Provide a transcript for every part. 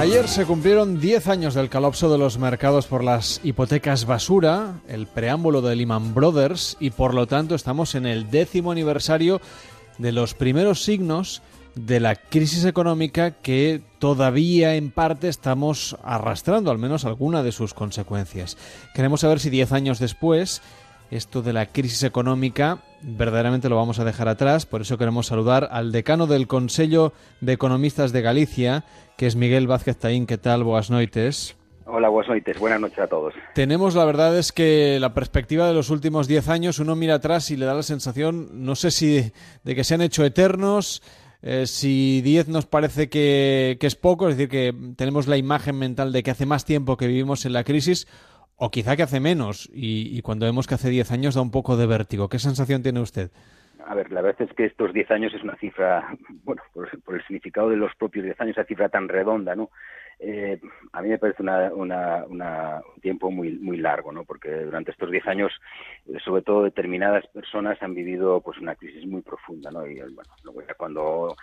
Ayer se cumplieron 10 años del colapso de los mercados por las hipotecas basura, el preámbulo de Lehman Brothers, y por lo tanto estamos en el décimo aniversario de los primeros signos de la crisis económica que todavía en parte estamos arrastrando, al menos alguna de sus consecuencias. Queremos saber si 10 años después esto de la crisis económica verdaderamente lo vamos a dejar atrás, por eso queremos saludar al decano del Consejo de Economistas de Galicia, que es Miguel Vázquez Taín. ¿Qué tal? Boas noites. Hola, buenas noches. Buenas noches a todos. Tenemos, la verdad es que la perspectiva de los últimos 10 años, uno mira atrás y le da la sensación, no sé si de que se han hecho eternos, eh, si 10 nos parece que, que, es poco, es decir, que tenemos la imagen mental de que hace más tiempo que vivimos en la crisis, o quizá que hace menos, y, y cuando vemos que hace 10 años da un poco de vértigo. ¿Qué sensación tiene usted? A ver, la verdad es que estos 10 años es una cifra, bueno, por, por el significado de los propios 10 años, esa cifra tan redonda, ¿no? Eh, a mí me parece una, un tiempo muy muy largo, ¿no? Porque durante estos 10 años, eh, sobre todo determinadas personas han vivido pues una crisis muy profunda. Y bueno, cuando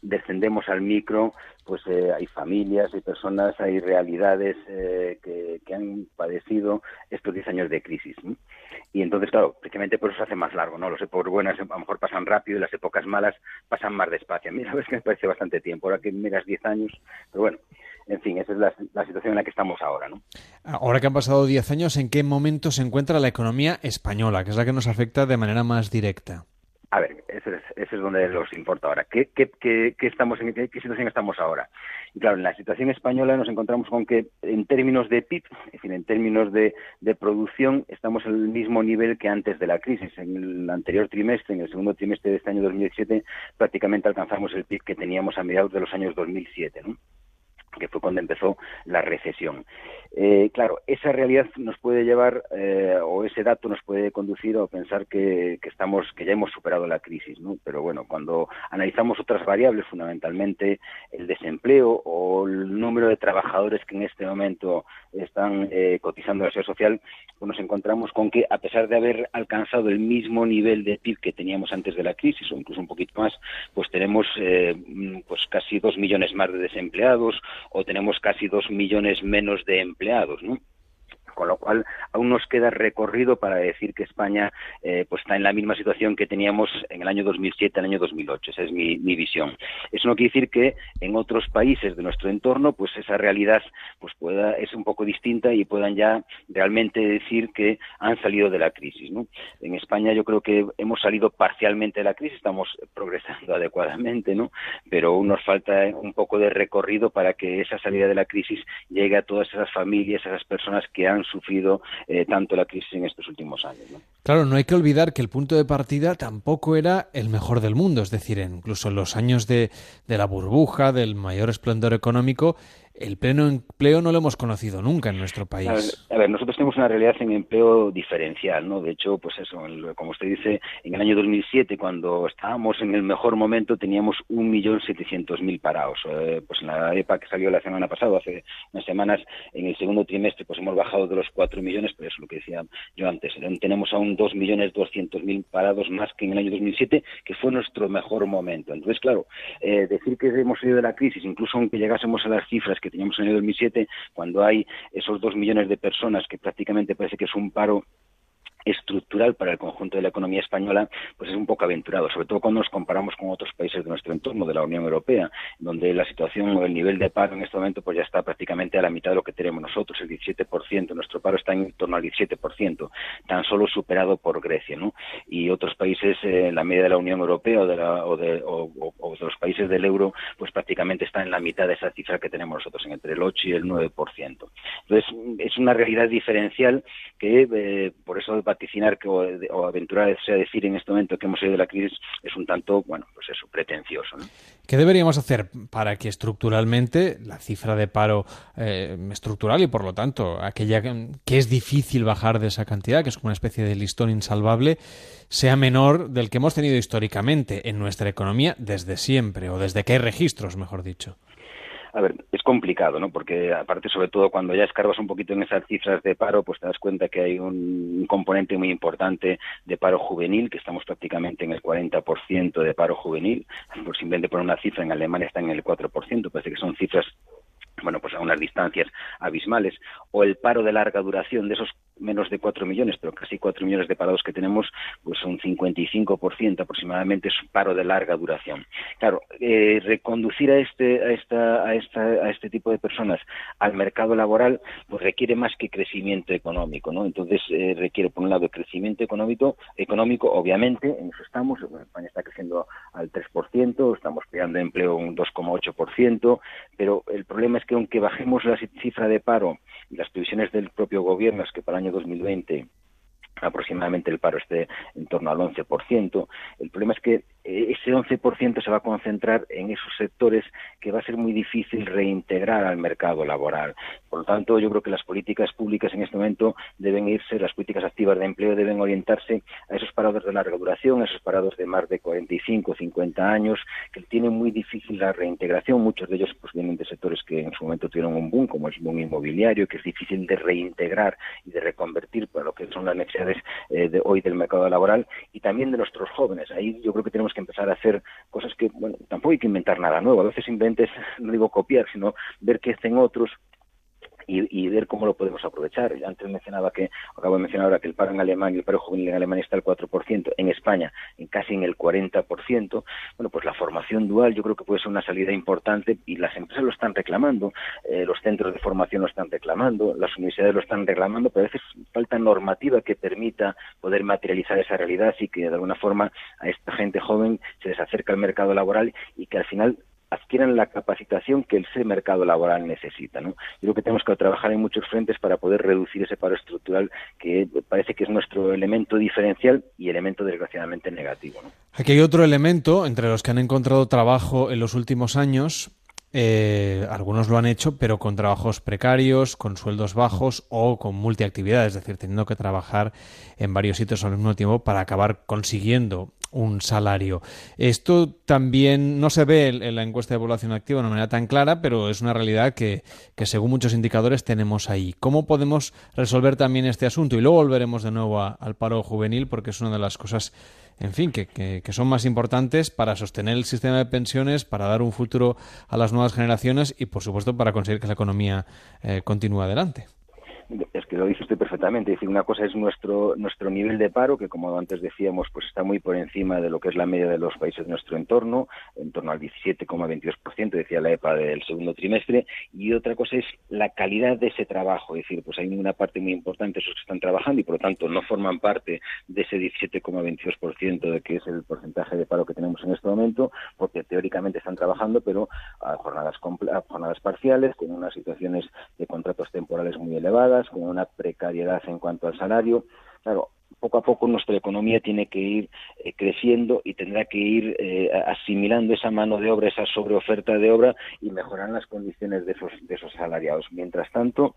descendemos al micro, pues eh, hay familias, hay personas, hay realidades eh, que, han padecido estos 10 años de crisis. Y entonces, claro, precisamente por eso se hace más largo, ¿no? Las épocas buenas a lo mejor pasan rápido y las épocas malas pasan más despacio. A mí la verdad es que me parece bastante tiempo, ahora que miras 10 años, pero bueno, en fin, esa es la, la, situación en la que estamos ahora. ¿no? Ahora que han pasado 10 años, ¿en qué momento se encuentra la economía española, que es la que nos afecta de manera más directa? A ver, ese es, ese es donde los importa ahora. ¿Qué, qué, qué, qué estamos en qué, situación estamos ahora? Y claro, en la situación española nos encontramos con que en términos de PIB, es decir, en términos de, de producción, estamos en el mismo nivel que antes de la crisis. En el anterior trimestre, en el segundo trimestre de este año 2007, prácticamente alcanzamos el PIB que teníamos a mediados de los años 2007, ¿no? Que fue cuando empezó la recesión. Eh, claro, esa realidad nos puede llevar, eh, o ese dato nos puede conducir a pensar que, estamos, que ya hemos superado la crisis, ¿no? Pero bueno, cuando analizamos otras variables, fundamentalmente el desempleo o el número de trabajadores que en este momento están eh, cotizando la seguridad social, pues nos encontramos con que a pesar de haber alcanzado el mismo nivel de PIB que teníamos antes de la crisis, o incluso un poquito más, pues tenemos pues casi dos millones más de desempleados, o tenemos casi dos millones menos de empleados, ¿no? Con lo cual aún nos queda recorrido para decir que España eh, pues está en la misma situación que teníamos en el año 2007, el año 2008. Esa es mi, visión. Eso no quiere decir que en otros países de nuestro entorno pues esa realidad pues pueda es un poco distinta y puedan ya realmente decir que han salido de la crisis. ¿no? En España yo creo que hemos salido parcialmente de la crisis, estamos progresando adecuadamente, ¿no? pero aún nos falta un poco de recorrido para que esa salida de la crisis llegue a todas esas familias, a esas personas que han sufrido eh, tanto la crisis en estos últimos años. Claro, no hay que olvidar que el punto de partida tampoco era el mejor del mundo, es decir, incluso en los años de, de la burbuja, del mayor esplendor económico, el pleno empleo no lo hemos conocido nunca en nuestro país. A ver, a ver, nosotros tenemos una realidad en empleo diferencial, ¿no? De hecho, pues eso, como usted dice, en el año 2007, cuando estábamos en el mejor momento, teníamos 1.700.000 parados. Eh, pues en la EPA que salió la semana pasada, hace unas semanas, en el segundo trimestre, pues hemos bajado de los 4 millones, pero eso es lo que decía yo antes. Tenemos aún 2.200.000 parados más que en el año 2007, que fue nuestro mejor momento. Entonces, claro, eh, decir que hemos salido de la crisis, incluso aunque llegásemos a las cifras que teníamos en el 2007, cuando hay esos dos millones de personas que prácticamente parece que es un paro estructural para el conjunto de la economía española, pues es un poco aventurado, sobre todo cuando nos comparamos con otros países de nuestro entorno, de la Unión Europea, donde la situación o el nivel de paro en este momento pues ya está prácticamente a la mitad de lo que tenemos nosotros, el 17%, nuestro paro está en torno al 17%, tan solo superado por Grecia, ¿no? Y otros países, eh, la media de la Unión Europea o de, la, o, de, o, de los países del euro, pues prácticamente está en la mitad de esa cifra que tenemos nosotros, en entre el 8 y el 9%. Entonces, es una realidad diferencial que, eh, por eso vaticinar que, o, o aventurarse decir en este momento que hemos salido de la crisis es un tanto, bueno, pues eso, pretencioso. ¿no? ¿Qué deberíamos hacer para que estructuralmente la cifra de paro eh, estructural y por lo tanto aquella que es difícil bajar de esa cantidad, que es como una especie de listón insalvable, sea menor del que hemos tenido históricamente en nuestra economía desde siempre o desde que hay registros, mejor dicho? A ver, es complicado, ¿no? Porque aparte, sobre todo cuando ya escarbas un poquito en esas cifras de paro, pues te das cuenta que hay un componente muy importante de paro juvenil, que estamos prácticamente en el 40% de paro juvenil. Por simplemente poner una cifra, en Alemania está en el 4%, parece que son cifras bueno, pues a unas distancias abismales, o el paro de larga duración de esos menos de 4 millones, pero casi 4 millones de parados que tenemos, pues un 55% aproximadamente es paro de larga duración. Claro, eh, reconducir a este, a, esta, a, esta, a este tipo de personas al mercado laboral, pues requiere más que crecimiento económico, ¿no? Entonces eh, requiere, por un lado, crecimiento económico, económico, obviamente, en eso estamos, España está creciendo al 3%, estamos creando empleo un 2,8%, pero el problema es que aunque bajemos la cifra de paro y las previsiones del propio gobierno es que para año 2020 aproximadamente el paro esté en torno al 11%. El problema es que ese 11% se va a concentrar en esos sectores que va a ser muy difícil reintegrar al mercado laboral. Por lo tanto, yo creo que las políticas públicas en este momento deben irse, las políticas activas de empleo deben orientarse a esos parados de larga duración, a esos parados de más de 45, 50 años, que tienen muy difícil la reintegración. Muchos de ellos pues, vienen de sectores que en su momento tuvieron un boom, como el boom inmobiliario, que es difícil de reintegrar y de reconvertir para lo que son las necesidades eh, de hoy del mercado laboral y también de nuestros jóvenes. Ahí yo creo que tenemos que empezar a hacer cosas que, bueno, tampoco hay que inventar nada nuevo, a veces simplemente es, no digo copiar, sino ver qué hacen otros y, ver cómo lo podemos aprovechar. Antes mencionaba que, acabo de mencionar ahora que el paro en Alemania, el paro juvenil en Alemania está al 4%, en España en casi en el 40%. Bueno, pues la formación dual yo creo que puede ser una salida importante y las empresas lo están reclamando, eh, los centros de formación lo están reclamando, las universidades lo están reclamando, pero a veces falta normativa que permita poder materializar esa realidad y que de alguna forma a esta gente joven se les acerca al mercado laboral y que al final adquieran la capacitación que ese mercado laboral necesita. ¿no? Yo creo que tenemos que trabajar en muchos frentes para poder reducir ese paro estructural que parece que es nuestro elemento diferencial y elemento desgraciadamente negativo. Aquí hay otro elemento entre los que han encontrado trabajo en los últimos años. Eh, algunos lo han hecho, pero con trabajos precarios, con sueldos bajos o con multiactividad, es decir, teniendo que trabajar en varios sitios al mismo tiempo para acabar consiguiendo un salario. Esto también no se ve en la encuesta de población activa de una manera tan clara, pero es una realidad que, según muchos indicadores tenemos ahí. ¿Cómo podemos resolver también este asunto? Y luego volveremos de nuevo al paro juvenil porque es una de las cosas, en fin, que, que, son más importantes para sostener el sistema de pensiones, para dar un futuro a las nuevas generaciones y, por supuesto, para conseguir que la economía eh, continúe adelante. Es que lo dice usted perfectamente. Es decir, una cosa es nuestro nuestro nivel de paro, que como antes decíamos, pues está muy por encima de lo que es la media de los países de nuestro entorno, en torno al 17,22%, decía la EPA del segundo trimestre. Y otra cosa es la calidad de ese trabajo. Es decir, pues hay una parte muy importante esos que están trabajando y por lo tanto no forman parte de ese 17,22% de que es el porcentaje de paro que tenemos en este momento, porque teóricamente están trabajando, pero a jornadas, a jornadas parciales, con unas situaciones de contratos temporales muy elevadas con una precariedad en cuanto al salario. Claro, poco a poco nuestra economía tiene que ir eh, creciendo y tendrá que ir eh, asimilando esa mano de obra, esa sobreoferta de obra y mejorar las condiciones de esos, de esos salariados. Mientras tanto,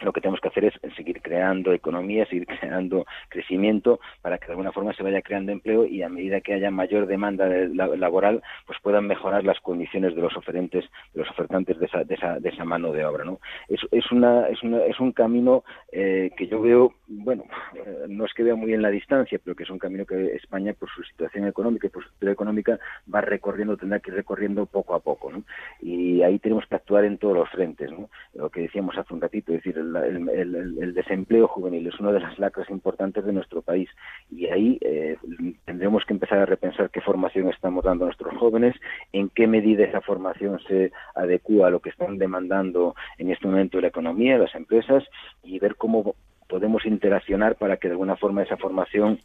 lo que tenemos que hacer es seguir creando economía, seguir creando crecimiento para que de alguna forma se vaya creando empleo y a medida que haya mayor demanda laboral, pues puedan mejorar las condiciones de los oferentes, de los ofertantes de esa, de esa, de esa mano de obra. ¿no? Es, es, una, es, una, es un camino eh, que yo veo, bueno, eh, no es que vea muy en la distancia, pero que es un camino que España, por su situación económica y por su situación económica, va recorriendo, tendrá que ir recorriendo poco a poco. ¿no? Y ahí tenemos que actuar en todos los frentes. ¿no? Lo que decíamos hace un ratito, es decir, el, desempleo juvenil es una de las lacras importantes de nuestro país. Y ahí eh, tendremos que empezar a repensar qué formación estamos dando a nuestros jóvenes, en qué medida esa formación se adecua a lo que están demandando en este momento la economía, las empresas y ver cómo podemos interaccionar para que de alguna forma esa formación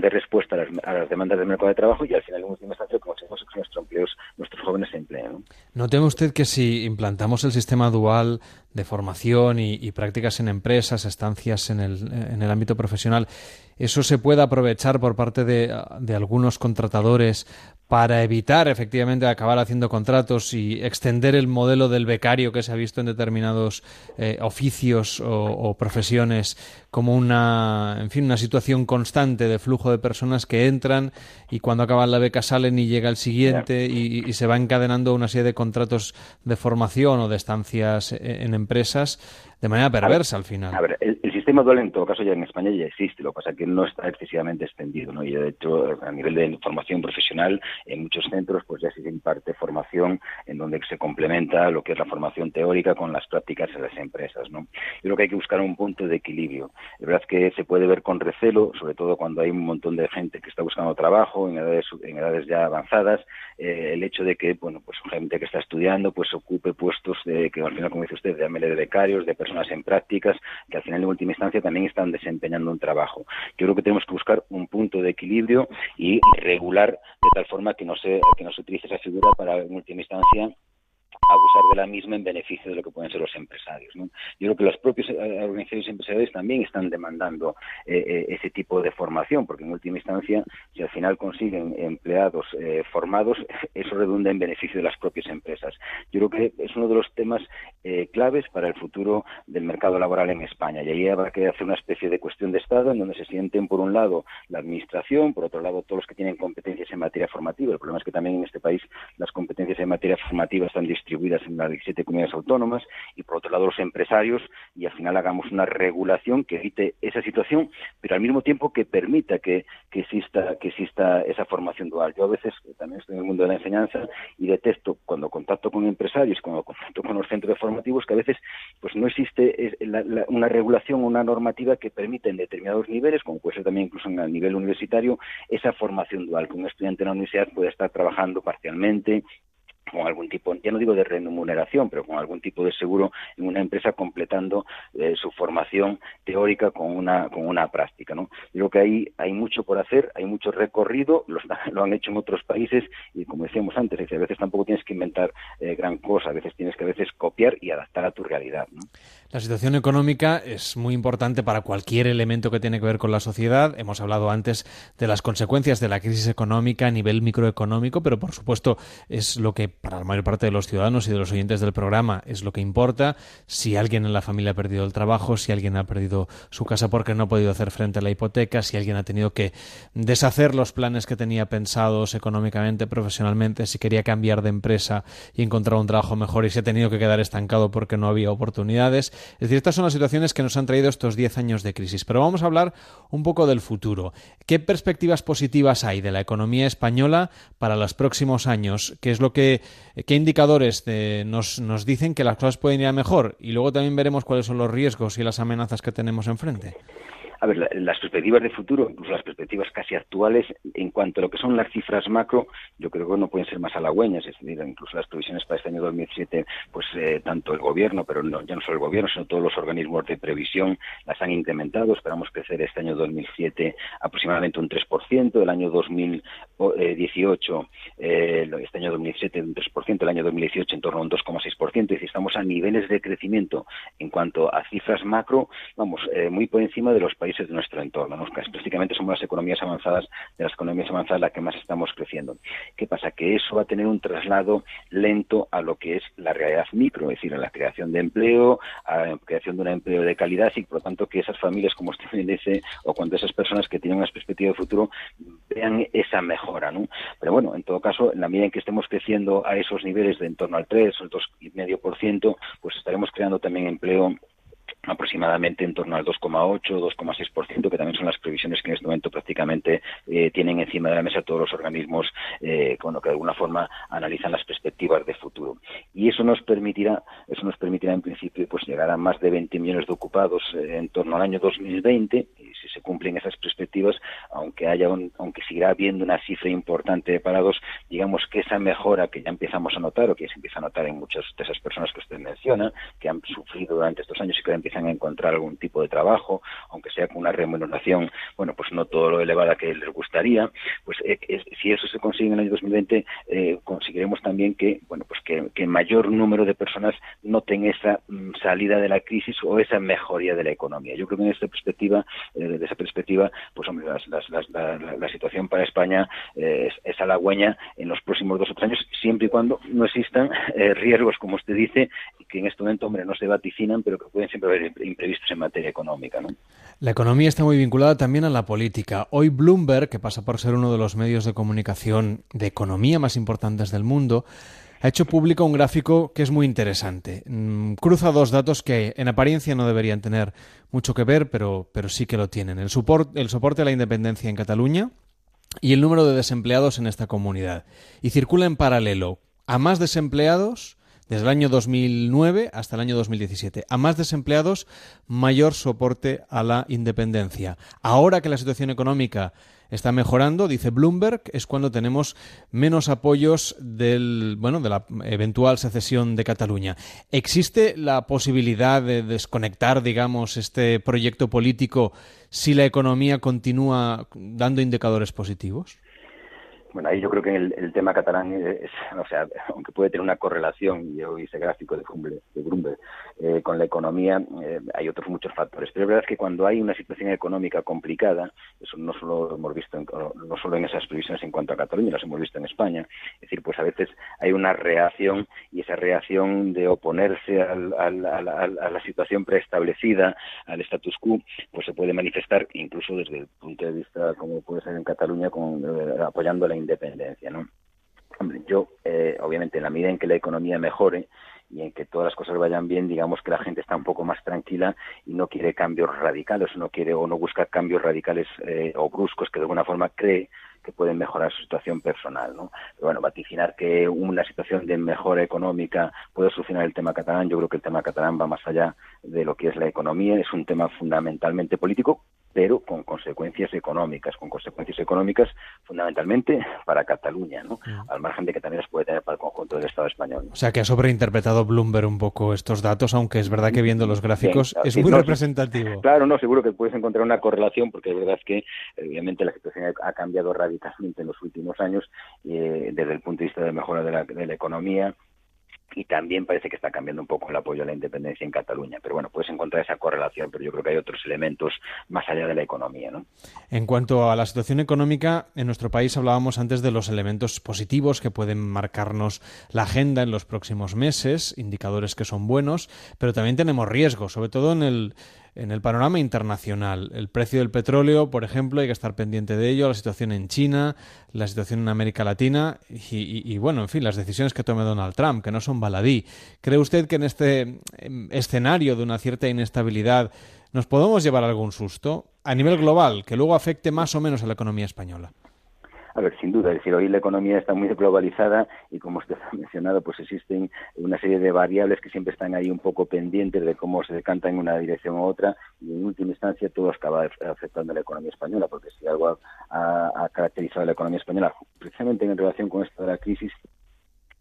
de respuesta a las, demandas del mercado de trabajo y al final, en última instancia, que nuestros empleos, nuestros jóvenes se empleen. ¿no? teme usted que si implantamos el sistema dual de formación y, prácticas en empresas, estancias en el, en el ámbito profesional, eso se pueda aprovechar por parte de, de algunos contratadores para evitar efectivamente acabar haciendo contratos y extender el modelo del becario que se ha visto en determinados eh, oficios o, profesiones como una, en fin, una situación constante de flujo de personas que entran y cuando acaban la beca salen y llega el siguiente y, se va encadenando una serie de contratos de formación o de estancias en, empresas de manera perversa al final. A ver, el, sistema dual en todo caso ya en España ya existe, lo que pasa es que no está excesivamente extendido, ¿no? Y de hecho, a nivel de formación profesional, en muchos centros pues ya se imparte formación en donde se complementa lo que es la formación teórica con las prácticas en las empresas, ¿no? Yo creo que hay que buscar un punto de equilibrio. Es verdad que se puede ver con recelo, sobre todo cuando hay un montón de gente que está buscando trabajo en edades, en edades ya avanzadas, eh, el hecho de que, bueno, pues gente que está estudiando pues ocupe puestos de que al final, como dice usted, de de becarios, de personas en prácticas, que al final instancia también están desempeñando un trabajo. Yo creo que tenemos que buscar un punto de equilibrio y regular de tal forma que no se, que no se utilice esa figura para en última instancia abusar de la misma en beneficio de lo que pueden ser los empresarios. Yo creo que las propias eh, organizaciones empresariales también están demandando eh, eh, ese tipo de formación, porque en última instancia, si al final consiguen empleados formados, eso redunda en beneficio de las propias empresas. Yo creo que es uno de los temas claves para el futuro del mercado laboral en España. Y ahí habrá que hacer una especie de cuestión de Estado en donde se sienten, por un lado, la Administración, por otro lado, todos los que tienen competencias en materia formativa. El problema es que también en este país las competencias en materia formativa están distribuidas distribuidas en las 17 comunidades autónomas y por otro lado los empresarios y al final hagamos una regulación que evite esa situación, pero al mismo tiempo que permita que, exista que exista esa formación dual. Yo a veces también estoy en el mundo de la enseñanza y detesto cuando contacto con empresarios, cuando contacto con los centros formativos que a veces pues no existe una regulación o una normativa que permita en determinados niveles, como puede ser también incluso en el nivel universitario, esa formación dual, que un estudiante en la universidad puede estar trabajando parcialmente con algún tipo, ya no digo de remuneración, pero con algún tipo de seguro en una empresa completando eh, su formación teórica con una, con una práctica. ¿no? Yo creo que ahí hay mucho por hacer, hay mucho recorrido, lo, lo han hecho en otros países y como decíamos antes, a veces tampoco tienes que inventar eh, gran cosa, a veces tienes que a veces copiar y adaptar a tu realidad. La situación económica es muy importante para cualquier elemento que tiene que ver con la sociedad. Hemos hablado antes de las consecuencias de la crisis económica a nivel microeconómico, pero por supuesto es lo que para la mayor parte de los ciudadanos y de los oyentes del programa es lo que importa. Si alguien en la familia ha perdido el trabajo, si alguien ha perdido su casa porque no ha podido hacer frente a la hipoteca, si alguien ha tenido que deshacer los planes que tenía pensados económicamente, profesionalmente, si quería cambiar de empresa y encontrar un trabajo mejor y se ha tenido que quedar estancado porque no había oportunidades. Es decir, estas son las situaciones que nos han traído estos 10 años de crisis. Pero vamos a hablar un poco del futuro. ¿Qué perspectivas positivas hay de la economía española para los próximos años? ¿Qué es lo que qué indicadores nos, nos dicen que las cosas pueden ir a mejor y luego también veremos cuáles son los riesgos y las amenazas que tenemos enfrente. A ver, las perspectivas de futuro, incluso las perspectivas casi actuales, en cuanto a lo que son las cifras macro, yo creo que no pueden ser más halagüeñas. Es decir, incluso las previsiones para este año 2007, pues eh, tanto el gobierno, pero no, ya no solo el gobierno, sino todos los organismos de previsión las han incrementado. Esperamos crecer este año 2007 aproximadamente un 3%, el año 2018, eh, este año 2007 un 3%, el año 2018 en torno a un 2,6%. Es decir, estamos a niveles de crecimiento en cuanto a cifras macro, vamos, eh, muy por encima de los países de nuestro entorno. ¿no? Prácticamente somos las economías avanzadas, de las economías avanzadas las que más estamos creciendo. ¿Qué pasa? Que eso va a tener un traslado lento a lo que es la realidad micro, es decir, a la creación de empleo, a la creación de un empleo de calidad y por lo tanto que esas familias como usted dice o cuando esas personas que tienen una perspectiva de futuro vean esa mejora. ¿no? Pero bueno, en todo caso, en la medida en que estemos creciendo a esos niveles de en torno al 3 o el 2,5%, pues estaremos creando también empleo aproximadamente en torno al 2,8 2,6%, que también son las previsiones que en este momento prácticamente eh, tienen encima de la mesa todos los organismos eh, lo que de alguna forma analizan las perspectivas de futuro. Y eso nos permitirá, eso nos permitirá en principio pues llegar a más de 20 millones de ocupados eh, en torno al año 2020 y si se cumplen esas perspectivas, aunque haya aunque seguirá habiendo una cifra importante de parados, digamos que esa mejora que ya empezamos a notar o que se empieza a notar en muchas de esas personas que usted menciona, que han sufrido durante estos años y que empiezan a encontrar algún tipo de trabajo, aunque sea con una remuneración, bueno, pues no todo lo elevada que les gustaría, pues eh, si eso se consigue en el año 2020, eh, conseguiremos también que, bueno, pues que, que, mayor número de personas noten esa mm, salida de la crisis o esa mejoría de la economía. Yo creo que en esta perspectiva, eh, desde esa perspectiva, pues hombre, la, situación para España es, es, halagüeña en los próximos dos o tres años, siempre y cuando no existan riesgos, como usted dice, que en este momento, hombre, no se vaticinan, pero que pueden siempre haber imprevistos en materia económica. ¿no? La economía está muy vinculada también a la política. Hoy Bloomberg, que pasa por ser uno de los medios de comunicación de economía más importantes del mundo, ha hecho público un gráfico que es muy interesante. Mm, cruza dos datos que en apariencia no deberían tener mucho que ver, pero, pero sí que lo tienen. El, el soporte a la independencia en Cataluña y el número de desempleados en esta comunidad. Y circula en paralelo a más desempleados desde el año 2009 hasta el año 2017. A más desempleados, mayor soporte a la independencia. Ahora que la situación económica está mejorando, dice Bloomberg, es cuando tenemos menos apoyos del, bueno, de la eventual secesión de Cataluña. ¿Existe la posibilidad de desconectar, digamos, este proyecto político si la economía continúa dando indicadores positivos? Bueno, ahí yo creo que el, tema catalán, es, o sea, aunque puede tener una correlación, y yo hice gráfico de Bloomberg, eh, con la economía, eh, hay otros muchos factores. Pero es verdad que cuando hay una situación económica complicada, eso no solo lo hemos visto, en, no solo en esas previsiones en cuanto a Cataluña, las hemos visto en España. Es decir, pues a veces hay una reacción y esa reacción de oponerse a la situación preestablecida, al status quo, pues se puede manifestar incluso desde el punto de vista, como puede ser en Cataluña, con, eh, apoyando la independencia, ¿no? Yo, eh, obviamente, en la medida en que la economía mejore y en que todas las cosas vayan bien, digamos que la gente está un poco más tranquila y no quiere cambios radicales, no quiere o no busca cambios radicales eh, o bruscos que de alguna forma cree que pueden mejorar su situación personal. ¿no? Pero bueno, vaticinar que una situación de mejora económica puede solucionar el tema catalán, yo creo que el tema catalán va más allá de lo que es la economía, es un tema fundamentalmente político, pero con consecuencias económicas, con consecuencias económicas fundamentalmente para Cataluña, ¿no? al margen de que también las puede tener para el conjunto del Estado español. O sea que ha sobreinterpretado Bloomberg un poco estos datos, aunque es verdad que viendo los gráficos es muy representativo. claro, no, seguro que puedes encontrar una correlación, porque es verdad que obviamente la situación ha cambiado radicalmente en los últimos años eh, desde el punto de vista de mejora de la, de la economía, y también parece que está cambiando un poco el apoyo a la independencia en Cataluña. Pero bueno, puedes encontrar esa correlación, pero yo creo que hay otros elementos más allá de la economía. ¿no? En cuanto a la situación económica, en nuestro país hablábamos antes de los elementos positivos que pueden marcarnos la agenda en los próximos meses, indicadores que son buenos, pero también tenemos riesgos, sobre todo en el en el panorama internacional. El precio del petróleo, por ejemplo, hay que estar pendiente de ello, la situación en China, la situación en América Latina y, bueno, en fin, las decisiones que tome Donald Trump, que no son baladí. ¿Cree usted que en este em, escenario de una cierta inestabilidad nos podemos llevar algún susto a nivel global que luego afecte más o menos a la economía española? A ver, sin duda, es decir, hoy la economía está muy globalizada y como usted ha mencionado, pues existen una serie de variables que siempre están ahí un poco pendientes de cómo se decanta en una dirección u otra y en última instancia todo acaba afectando a la economía española, porque si algo ha, caracterizado a la economía española, precisamente en relación con esto de la crisis,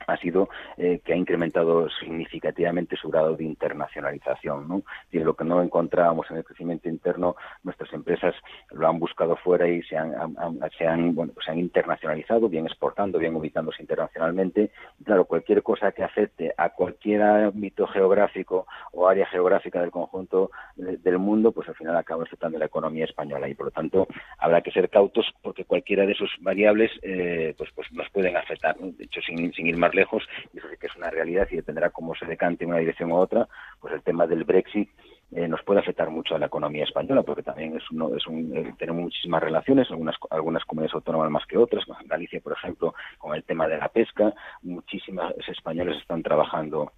ha sido eh, que ha incrementado significativamente su grado de internacionalización. ¿no? Lo que no encontrábamos en el crecimiento interno, nuestras empresas lo han buscado fuera y se han, se han, bueno, se han internacionalizado, bien exportando, bien ubicándose internacionalmente. Claro, cualquier cosa que afecte a cualquier ámbito geográfico o área geográfica del conjunto del mundo, pues al final acaba afectando la economía española y por lo tanto habrá que ser cautos porque cualquiera de esas variables eh, pues, pues nos pueden afectar. De hecho, sin, sin ir más lejos, y eso sí que es una realidad y dependerá cómo se decante en una dirección u otra, pues el tema del Brexit eh, nos puede afectar mucho a la economía española, porque también es, uno, es un, eh, tenemos muchísimas relaciones, algunas, algunas comunidades autónomas más que otras, Galicia, por ejemplo, con el tema de la pesca, muchísimas españoles están trabajando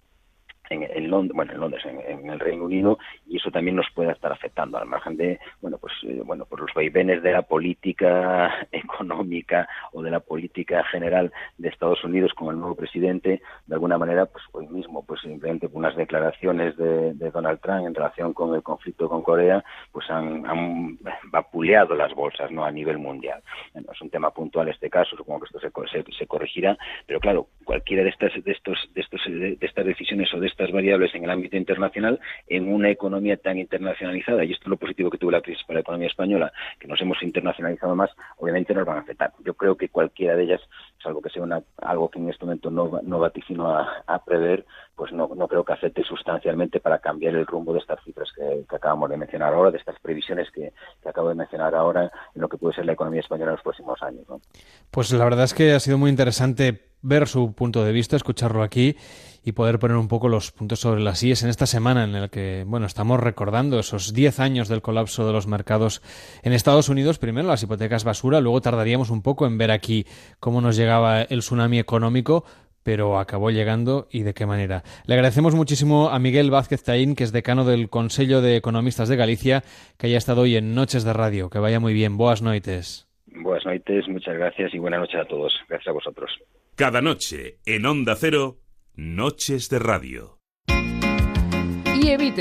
en, Londres, bueno, en Londres, en, el Reino Unido, y eso también nos puede estar afectando al margen de, bueno, pues, eh, bueno, por los vaivenes de la política económica o de la política general de Estados Unidos con el nuevo presidente, de alguna manera, pues hoy mismo, pues simplemente unas declaraciones de, Donald Trump en relación con el conflicto con Corea, pues han, vapuleado las bolsas, ¿no? A nivel mundial. Bueno, es un tema puntual este caso, supongo que esto se, se, corregirá, pero claro, cualquiera de estas, de estos, de estos, de estas decisiones o de estas variables en el ámbito internacional en una economía tan internacionalizada, y esto es lo positivo que tuvo la crisis para la economía española, que nos hemos internacionalizado más, obviamente nos van a afectar. Yo creo que cualquiera de ellas, salvo que sea una, algo que en este momento no, no vaticino a, prever, pues no, no creo que afecte sustancialmente para cambiar el rumbo de estas cifras que, acabamos de mencionar ahora, de estas previsiones que, que, acabo de mencionar ahora en lo que puede ser la economía española en los próximos años. Pues la verdad es que ha sido muy interesante ver su punto de vista, escucharlo aquí y poder poner un poco los puntos sobre las IES en esta semana en la que, bueno, estamos recordando esos 10 años del colapso de los mercados en Estados Unidos. Primero las hipotecas basura, luego tardaríamos un poco en ver aquí cómo nos llegaba el tsunami económico, pero acabó llegando y de qué manera. Le agradecemos muchísimo a Miguel Vázquez Taín, que es decano del Consejo de Economistas de Galicia, que haya estado hoy en Noches de Radio. Que vaya muy bien. Buenas noches. Buenas noches, muchas gracias y buenas noches a todos. Gracias a vosotros. Cada noche en Onda Cero, Noches de Radio. Y evite